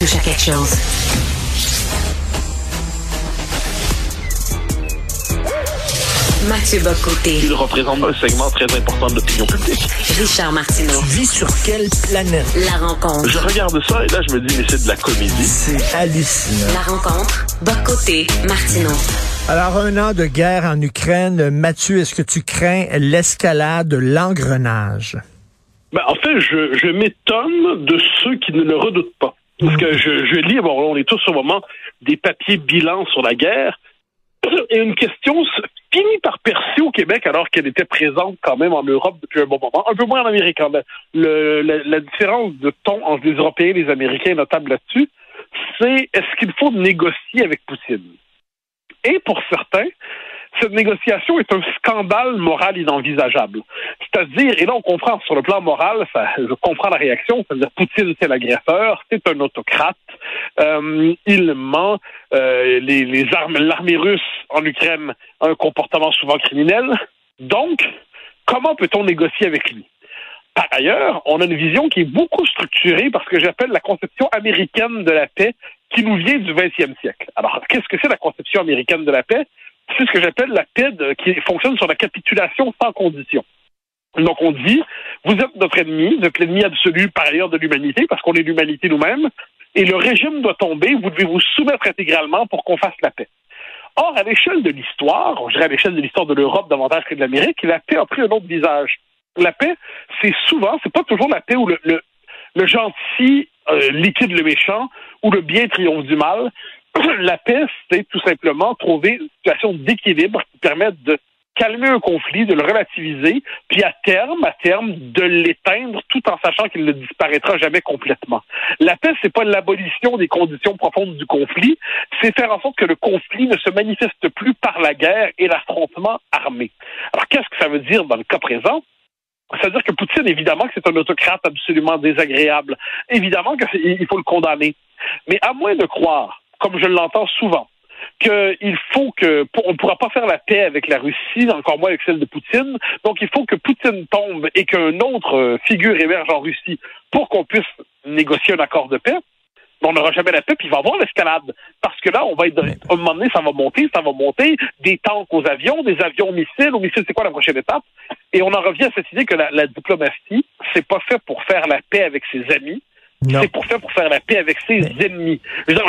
touche à quelque chose. Mathieu Bocoté. Il représente un segment très important de l'opinion publique. Richard Martineau. Tu vis sur quelle planète? La rencontre. Je regarde ça et là, je me dis, mais c'est de la comédie. C'est hallucinant. La rencontre. Bocoté. Martineau. Alors, un an de guerre en Ukraine. Mathieu, est-ce que tu crains l'escalade, l'engrenage? Ben, en fait, je, je m'étonne de ceux qui ne le redoutent pas. Parce que je, lis, bon, on est tous au moment des papiers bilans sur la guerre. Et une question finit par percer au Québec alors qu'elle était présente quand même en Europe depuis un bon moment, un peu moins en Amérique. hein. La, la différence de ton entre les Européens et les Américains notable là-dessus. C'est est-ce qu'il faut négocier avec Poutine? Et pour certains, cette négociation est un scandale moral inenvisageable. C'est-à-dire, et là on comprend sur le plan moral, ça, je comprends la réaction, c'est-à-dire Poutine c'est l'agresseur, c'est un autocrate, euh, il ment, euh, les, les armes, l'armée russe en Ukraine a un comportement souvent criminel. Donc, comment peut-on négocier avec lui? Par ailleurs, on a une vision qui est beaucoup structurée par ce que j'appelle la conception américaine de la paix qui nous vient du 20e siècle. Alors, qu'est-ce que c'est la conception américaine de la paix? C'est ce que j'appelle la paix de, qui fonctionne sur la capitulation sans condition. Donc, on dit, vous êtes notre ennemi, vous êtes l'ennemi absolu par ailleurs de l'humanité, parce qu'on est l'humanité nous-mêmes, et le régime doit tomber, vous devez vous soumettre intégralement pour qu'on fasse la paix. Or, à l'échelle de l'histoire, je dirais à l'échelle de l'histoire de l'Europe davantage que de l'Amérique, la paix a pris un autre visage. La paix, c'est souvent, c'est pas toujours la paix où le, le, le gentil euh, liquide le méchant, ou le bien triomphe du mal. la paix, c'est tout simplement trouver une situation d'équilibre qui permette de calmer un conflit, de le relativiser, puis à terme, à terme, de l'éteindre tout en sachant qu'il ne disparaîtra jamais complètement. La paix, c'est pas l'abolition des conditions profondes du conflit, c'est faire en sorte que le conflit ne se manifeste plus par la guerre et l'affrontement armé. Alors, qu'est-ce que ça veut dire dans le cas présent? C'est-à-dire que Poutine, évidemment c'est un autocrate absolument désagréable. Évidemment qu'il faut le condamner. Mais à moins de croire, comme je l'entends souvent, qu'il faut que on ne pourra pas faire la paix avec la Russie, encore moins avec celle de Poutine. Donc il faut que Poutine tombe et qu'une autre figure émerge en Russie pour qu'on puisse négocier un accord de paix. On n'aura jamais la paix, puis il va y avoir l'escalade. Parce que là, on va être. À un moment donné, ça va monter, ça va monter. Des tanks aux avions, des avions missiles. Aux missiles, c'est quoi la prochaine étape? Et on en revient à cette idée que la, la diplomatie, c'est pas fait pour faire la paix avec ses amis. C'est pour faire pour faire la paix avec ses ennemis.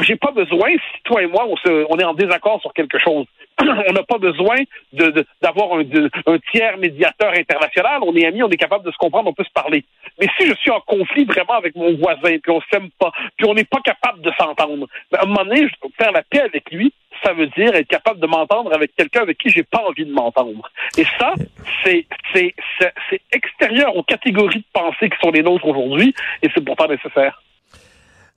J'ai pas besoin, si toi et moi, on, se, on est en désaccord sur quelque chose, on n'a pas besoin d'avoir un, tiers médiateur international. On est amis, on est capable de se comprendre, on peut se parler. Mais si je suis en conflit vraiment avec mon voisin, puis on s'aime pas, puis on n'est pas capable de s'entendre, ben, à un moment donné, faire la paix avec lui, ça veut dire être capable de m'entendre avec quelqu'un avec qui j'ai pas envie de m'entendre. Et ça, c'est extérieur aux catégories de pensée qui sont les nôtres aujourd'hui, et c'est pourtant nécessaire.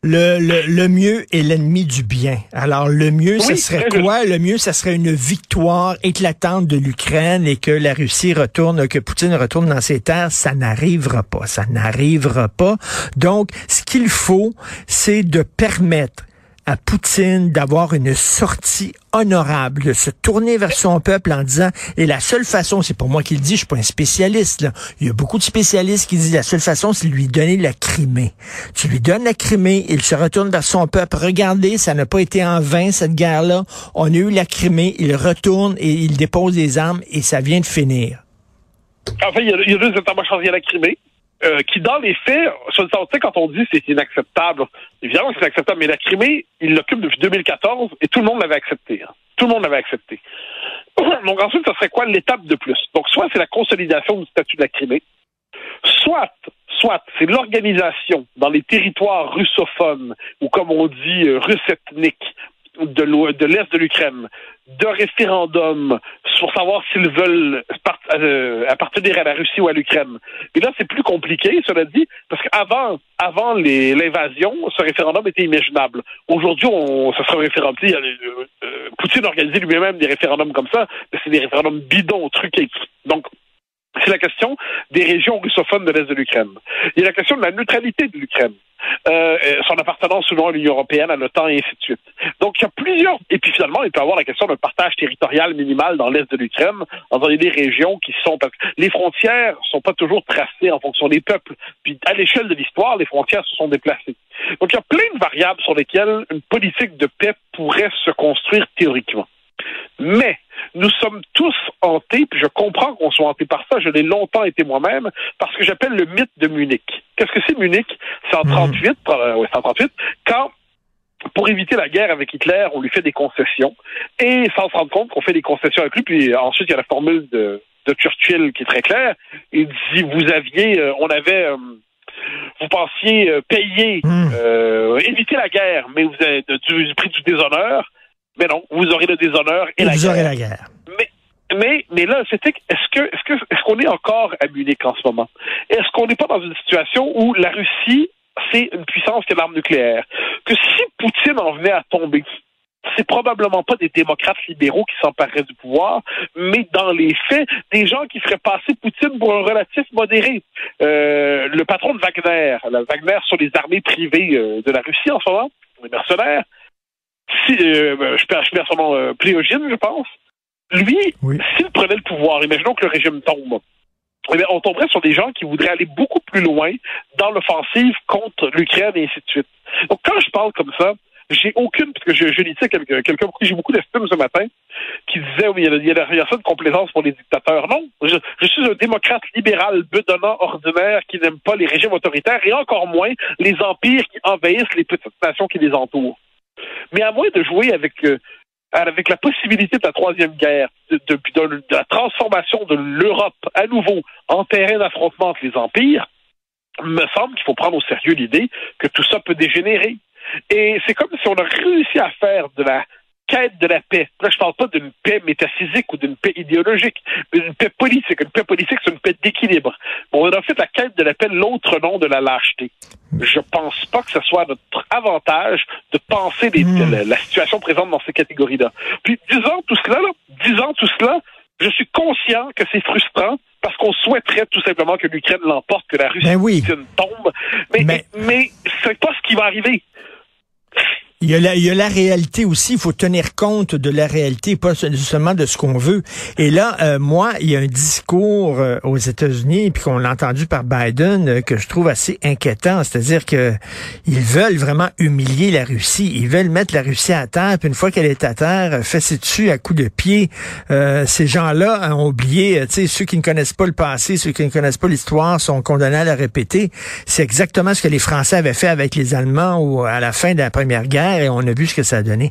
Le, le, le, mieux est l'ennemi du bien. Alors, le mieux, oui, ce serait quoi? Le mieux, ça serait une victoire éclatante de l'Ukraine et que la Russie retourne, que Poutine retourne dans ses terres. Ça n'arrivera pas. Ça n'arrivera pas. Donc, ce qu'il faut, c'est de permettre à Poutine d'avoir une sortie honorable, de se tourner vers son peuple en disant, et la seule façon, c'est pour moi qu'il dit, je suis pas un spécialiste, là. il y a beaucoup de spécialistes qui disent, la seule façon, c'est de lui donner la Crimée. Tu lui donnes la Crimée, il se retourne vers son peuple. Regardez, ça n'a pas été en vain, cette guerre-là. On a eu la Crimée, il retourne et il dépose des armes et ça vient de finir. En fait, il y a, il y a deux états-majors à la Crimée. Euh, qui, dans les faits, tu sais, quand on dit c'est inacceptable, évidemment c'est inacceptable, mais la Crimée, il l'occupe depuis 2014 et tout le monde l'avait accepté. Hein. Tout le monde l'avait accepté. Donc ensuite, ça serait quoi l'étape de plus? Donc soit c'est la consolidation du statut de la Crimée, soit, soit c'est l'organisation dans les territoires russophones, ou comme on dit, euh, russe de l'Est de l'Ukraine, de référendum pour savoir s'ils veulent euh, appartenir à la Russie ou à l'Ukraine. Et là, c'est plus compliqué, cela dit, parce qu'avant avant l'invasion, ce référendum était imaginable. Aujourd'hui, ce sera un référendum. Euh, euh, Poutine organisait lui-même des référendums comme ça, mais c'est des référendums bidons, truqués. Donc, c'est la question des régions russophones de l'Est de l'Ukraine. Il y a la question de la neutralité de l'Ukraine. Euh, son appartenance souvent à l'Union européenne, à l'OTAN et ainsi de suite. Donc, il y a plusieurs... Et puis finalement, il peut y avoir la question d'un partage territorial minimal dans l'Est de l'Ukraine, dans des régions qui sont... Parce que les frontières sont pas toujours tracées en fonction des peuples. Puis à l'échelle de l'histoire, les frontières se sont déplacées. Donc, il y a plein de variables sur lesquelles une politique de paix pourrait se construire théoriquement. Mais nous sommes tous hantés, puis je comprends qu'on soit hantés par ça, je l'ai longtemps été moi-même, parce que j'appelle le mythe de Munich. Qu'est-ce que c'est Munich? C'est en 38, mmh. euh, ouais, 38, quand pour éviter la guerre avec Hitler, on lui fait des concessions, et sans se rendre compte qu'on fait des concessions avec lui, puis ensuite il y a la formule de, de Churchill qui est très claire, il dit, vous aviez, euh, on avait... Euh, vous pensiez euh, payer, mmh. éviter la guerre, mais vous avez du, du prix du déshonneur. Mais non, vous aurez le déshonneur et, la vous guerre. aurez la guerre. Mais, mais, mais là, c'était est-ce que est-ce que est-ce qu'on est encore à Munich en ce moment? Est-ce qu'on n'est pas dans une situation où la Russie, c'est une puissance qui a l'arme nucléaire? Que si Poutine en venait à tomber, c'est probablement pas des démocrates libéraux qui s'empareraient du pouvoir, mais dans les faits, des gens qui feraient passer Poutine pour un relatif modéré. Euh, le patron de Wagner, la Wagner sur les armées privées euh, de la Russie en ce moment, les mercenaires, si, euh, ben, je perds, je perds son nom, euh, Pléogine, je pense. Lui, s'il prenait le pouvoir, imaginons que le régime tombe, eh bien, on tomberait sur des gens qui voudraient aller beaucoup plus loin dans l'offensive contre l'Ukraine et ainsi de suite. Donc, quand je parle comme ça, j'ai aucune, parce que je, je lisais quelqu'un, quelqu'un pour qui j'ai beaucoup d'estime ce matin, qui disait, oui, il y a, a ça de complaisance pour les dictateurs. Non, je, je, suis un démocrate libéral, bedonnant, ordinaire, qui n'aime pas les régimes autoritaires et encore moins les empires qui envahissent les petites nations qui les entourent. Mais à moins de jouer avec euh, avec la possibilité de la troisième guerre, de, de, la transformation de l'Europe à nouveau en terrain d'affrontement entre les empires, me semble qu'il faut prendre au sérieux l'idée que tout ça peut dégénérer. Et c'est comme si on a réussi à faire de la quête de la paix. Là, je parle pas d'une paix métaphysique ou d'une paix idéologique, mais d'une paix politique. Une paix politique, c'est une paix d'équilibre. On a fait la quête de la paix l'autre nom de la lâcheté. Je pense pas que ce soit notre avantage de penser hmm. la, situation présente dans ces catégories-là. Puis, disant tout cela, là, disant tout cela, je suis conscient que c'est frustrant parce qu'on souhaiterait tout simplement que l'Ukraine l'emporte, que la Russie ben tombe. Mais, mais, mais c'est pas ce qui va arriver. Il y, a la, il y a la réalité aussi, il faut tenir compte de la réalité, pas seulement de ce qu'on veut. Et là, euh, moi, il y a un discours euh, aux États-Unis, puis qu'on l'a entendu par Biden, euh, que je trouve assez inquiétant. C'est-à-dire que ils veulent vraiment humilier la Russie. Ils veulent mettre la Russie à terre, puis une fois qu'elle est à terre, fesser dessus à coups de pied. ces gens-là ont oublié, tu sais, ceux qui ne connaissent pas le passé, ceux qui ne connaissent pas l'histoire sont condamnés à la répéter. C'est exactement ce que les Français avaient fait avec les Allemands ou à la fin de la Première Guerre et on a vu ce que ça a donné.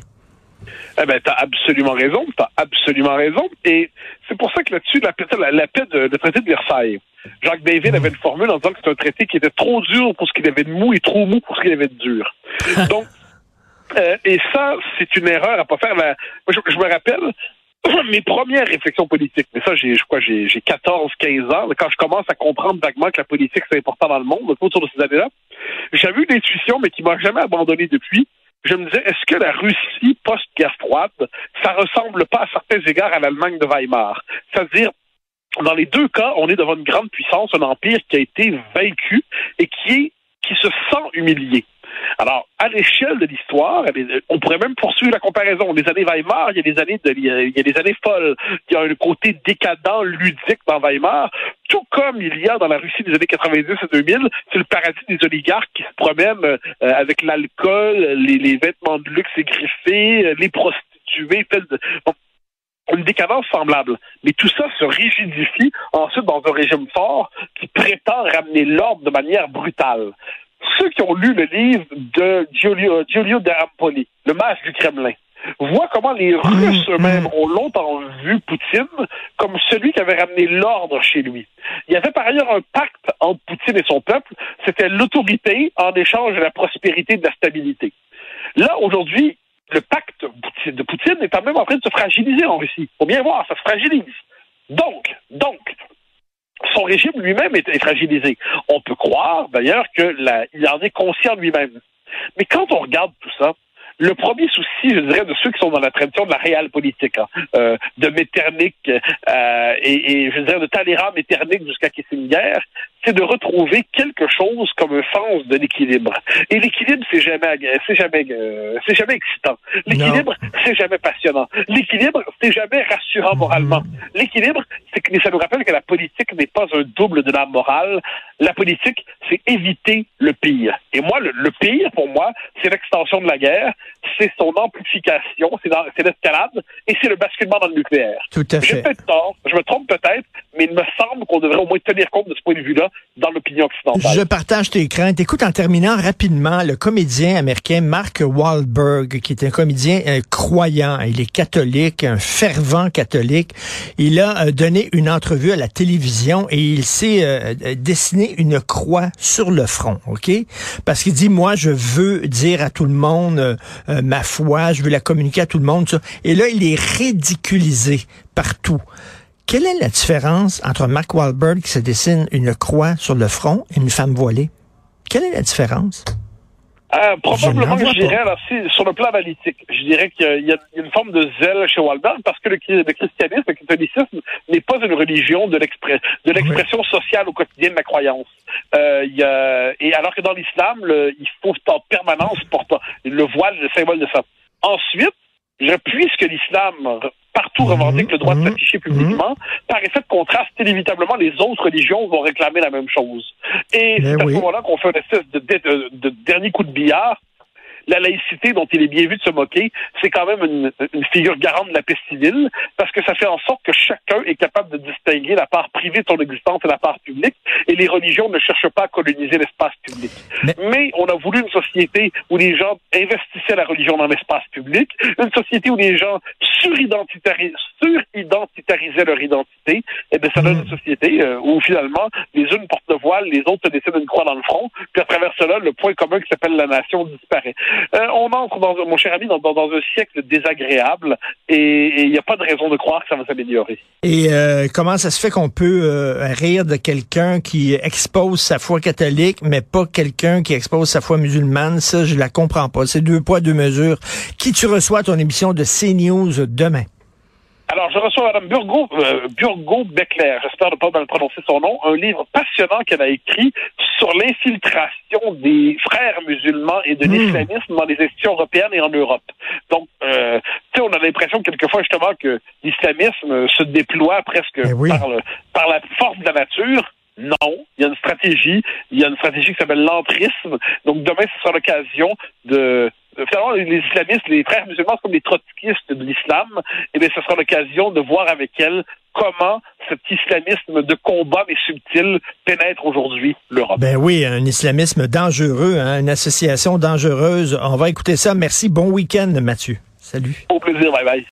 Eh ben, t'as absolument raison, t'as absolument raison. Et c'est pour ça que là-dessus, la, la, paix de, le traité de Versailles, Jacques David avait une formule en disant que c'était un traité qui était trop dur pour ce qu'il avait de mou et trop mou pour ce qu'il avait de dur. Donc, euh, et ça, c'est une erreur à pas faire. je, me rappelle mes premières réflexions politiques, mais ça, j'ai, je crois, j'ai, j'ai 14, 15 ans, quand je commence à comprendre vaguement que la politique, c'est important dans le monde, autour de ces années-là, j'avais une intuition, mais qui m'a jamais abandonné depuis. Je me disais, est-ce que la Russie post-guerre froide, ça ressemble pas à certains égards à l'Allemagne de Weimar? C'est-à-dire, dans les deux cas, on est devant une grande puissance, un empire qui a été vaincu et qui qui se sent humilié. Alors, à l'échelle de l'histoire, on pourrait même poursuivre la comparaison. Les années Weimar, il y a des années, de, il y a des années folles. Il y a un côté décadent, ludique dans Weimar, tout comme il y a dans la Russie des années 90 et 2000, c'est le paradis des oligarques qui se promènent euh, avec l'alcool, les, vêtements de luxe égriffés, euh, les prostituées, une décadence semblable. Mais tout ça se rigidifie ensuite dans un régime fort qui prétend ramener l'ordre de manière brutale ceux qui ont lu le livre de Giulio, Giulio de Ampoli, Le masque du Kremlin, voient comment les Russes mmh, eux-mêmes ont longtemps vu Poutine comme celui qui avait ramené l'ordre chez lui. Il y avait par ailleurs un pacte entre Poutine et son peuple, c'était l'autorité en échange de la prospérité et de la stabilité. Là, aujourd'hui, le pacte de Poutine est quand même en train de se fragiliser en Russie. Faut bien voir, ça se fragilise. Donc, donc, son régime lui-même est, fragilisé. On peut croire d'ailleurs qu'il en est conscient lui-même. Mais quand on regarde tout ça, le premier souci, je dirais, de ceux qui sont dans la tradition de la réelle politique, hein, euh, de Metternich euh, et, je dirais de Talleyrand, Metternich jusqu'à Kissinger, c'est de retrouver quelque chose comme un sens de l'équilibre. Et l'équilibre, c'est jamais, c'est jamais, euh, c'est jamais excitant. L'équilibre, c'est jamais passionnant. L'équilibre, c'est jamais rassurant moralement. L'équilibre, c'est que ça nous rappelle que la politique n'est pas un double de la morale. La politique, c'est éviter le pire. Et moi, le, pire, pour moi, c'est l'extension de la guerre, c'est son amplification, c'est l'escalade, et c'est le basculement dans le nucléaire. Tout à fait. J'ai peut-être tort, je me trompe peut-être, mais il me semble qu'on devrait au moins tenir compte de ce point de vue-là dans l'opinion occidentale. Je partage tes craintes. Écoute, en terminant rapidement, le comédien américain Mark Wahlberg, qui est un comédien euh, croyant, il est catholique, un fervent catholique, il a euh, donné une entrevue à la télévision et il s'est euh, dessiné une croix sur le front, OK? Parce qu'il dit, moi, je veux dire à tout le monde ma foi, je veux la communiquer à tout le monde. Ça. Et là, il est ridiculisé partout. Quelle est la différence entre Mark Wahlberg qui se dessine une croix sur le front et une femme voilée? Quelle est la différence? Euh, probablement je, dirais, alors, sur le plan analytique, je dirais qu'il y, a une forme de zèle chez Wahlberg parce que le, christianisme, le catholicisme n'est pas une religion de l'expression sociale au quotidien de la croyance. Euh, y a, et alors que dans l'islam, il faut en permanence porter le voile, le symbole de ça. Ensuite, puisque l'islam partout revendique le droit de mhm. s'afficher publiquement, mhm. par effet de contraste, inévitablement, les autres religions vont réclamer la même chose. Et c'est à ce moment-là qu'on fait une espèce de, dernier coup de billard la laïcité dont il est bien vu de se moquer, c'est quand même une, figure garante de la paix civile, parce que ça fait en sorte que chacun est capable de distinguer la part privée de son existence et la part publique, et les religions ne cherchent pas à coloniser l'espace public. Mais... on a voulu une société où les gens investissaient la religion dans l'espace public, une société où les gens suridentitarisaient leur identité, et bien ça donne une mm. société euh, où finalement les unes portent le voile, les autres se dessinent une croix dans le front, puis à travers cela, le point commun qui s'appelle la nation disparaît. Euh, on entre, dans, mon cher ami, dans, un siècle désagréable et il n'y a pas de raison de croire que ça va s'améliorer. Et euh, comment ça se fait qu'on peut euh, rire de quelqu'un qui expose sa foi catholique, mais pas quelqu'un qui expose sa foi musulmane? Ça, je la comprends pas. C'est deux poids, deux mesures. Qui tu reçois à ton émission de CNews demain? Alors, je reçois Mme Burgo, euh, Burgo Beckler, j'espère ne pas mal prononcer son nom, un livre passionnant qu'elle a écrit sur l'infiltration des frères musulmans et de hmm. l'islamisme dans les institutions européennes et en Europe. Donc, euh, tu sais, on a l'impression quelquefois justement que l'islamisme se déploie presque eh par, par la force de la nature. Non, il y a une stratégie. Il y a une stratégie qui s'appelle l'entrisme. Donc demain, ce sera l'occasion de finalement, les islamistes, les frères musulmans, comme les trotskistes de l'islam, eh bien, ce sera l'occasion de voir avec elles comment cet islamisme de combat mais subtil pénètre aujourd'hui l'Europe. Ben oui, un islamisme dangereux, hein, une association dangereuse. On va écouter ça. Merci. Bon week-end, Mathieu. Salut. Au plaisir. Bye bye.